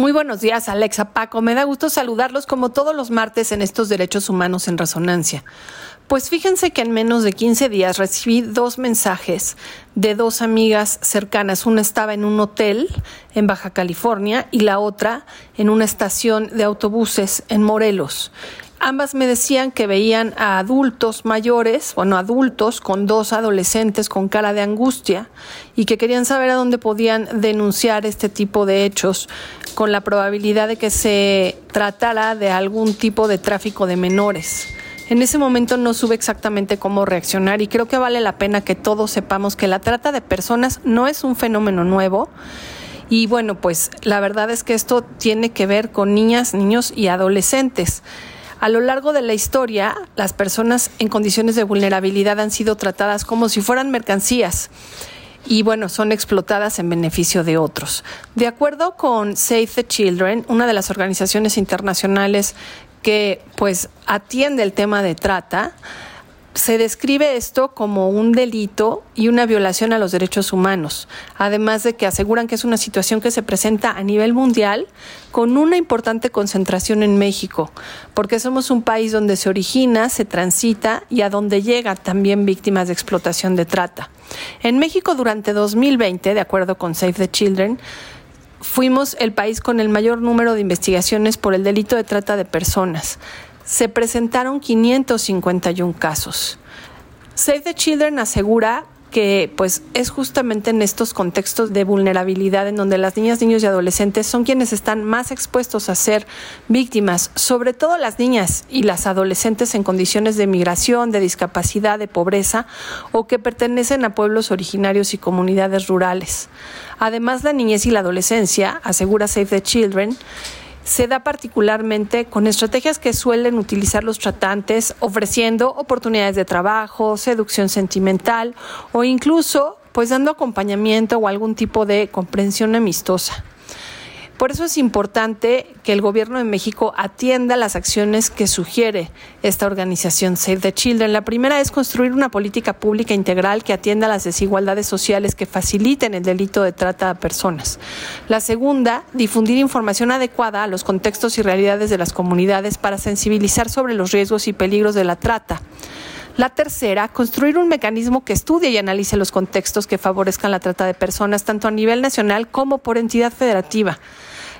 Muy buenos días, Alexa Paco. Me da gusto saludarlos como todos los martes en estos derechos humanos en resonancia. Pues fíjense que en menos de 15 días recibí dos mensajes de dos amigas cercanas. Una estaba en un hotel en Baja California y la otra en una estación de autobuses en Morelos. Ambas me decían que veían a adultos mayores, bueno, adultos con dos adolescentes con cara de angustia y que querían saber a dónde podían denunciar este tipo de hechos con la probabilidad de que se tratara de algún tipo de tráfico de menores. En ese momento no supe exactamente cómo reaccionar y creo que vale la pena que todos sepamos que la trata de personas no es un fenómeno nuevo. Y bueno, pues la verdad es que esto tiene que ver con niñas, niños y adolescentes. A lo largo de la historia, las personas en condiciones de vulnerabilidad han sido tratadas como si fueran mercancías y bueno, son explotadas en beneficio de otros. De acuerdo con Save the Children, una de las organizaciones internacionales que pues atiende el tema de trata, se describe esto como un delito y una violación a los derechos humanos, además de que aseguran que es una situación que se presenta a nivel mundial con una importante concentración en México, porque somos un país donde se origina, se transita y a donde llegan también víctimas de explotación de trata. En México durante 2020, de acuerdo con Save the Children, fuimos el país con el mayor número de investigaciones por el delito de trata de personas. Se presentaron 551 casos. Save the Children asegura que pues es justamente en estos contextos de vulnerabilidad en donde las niñas, niños y adolescentes son quienes están más expuestos a ser víctimas, sobre todo las niñas y las adolescentes en condiciones de migración, de discapacidad, de pobreza o que pertenecen a pueblos originarios y comunidades rurales. Además, la niñez y la adolescencia, asegura Save the Children, se da particularmente con estrategias que suelen utilizar los tratantes ofreciendo oportunidades de trabajo, seducción sentimental o incluso pues dando acompañamiento o algún tipo de comprensión amistosa. Por eso es importante que el gobierno de México atienda las acciones que sugiere esta organización Save the Children. La primera es construir una política pública integral que atienda las desigualdades sociales que faciliten el delito de trata de personas. La segunda, difundir información adecuada a los contextos y realidades de las comunidades para sensibilizar sobre los riesgos y peligros de la trata. La tercera, construir un mecanismo que estudie y analice los contextos que favorezcan la trata de personas, tanto a nivel nacional como por entidad federativa.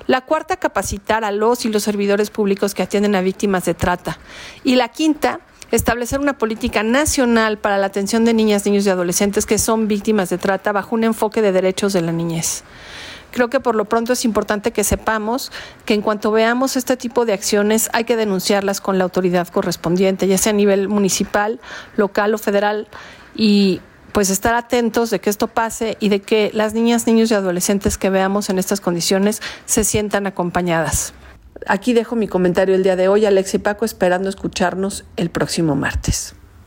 La cuarta, capacitar a los y los servidores públicos que atienden a víctimas de trata. Y la quinta, establecer una política nacional para la atención de niñas, niños y adolescentes que son víctimas de trata bajo un enfoque de derechos de la niñez. Creo que por lo pronto es importante que sepamos que en cuanto veamos este tipo de acciones hay que denunciarlas con la autoridad correspondiente, ya sea a nivel municipal, local o federal, y pues estar atentos de que esto pase y de que las niñas, niños y adolescentes que veamos en estas condiciones se sientan acompañadas. Aquí dejo mi comentario el día de hoy, Alex y Paco, esperando escucharnos el próximo martes.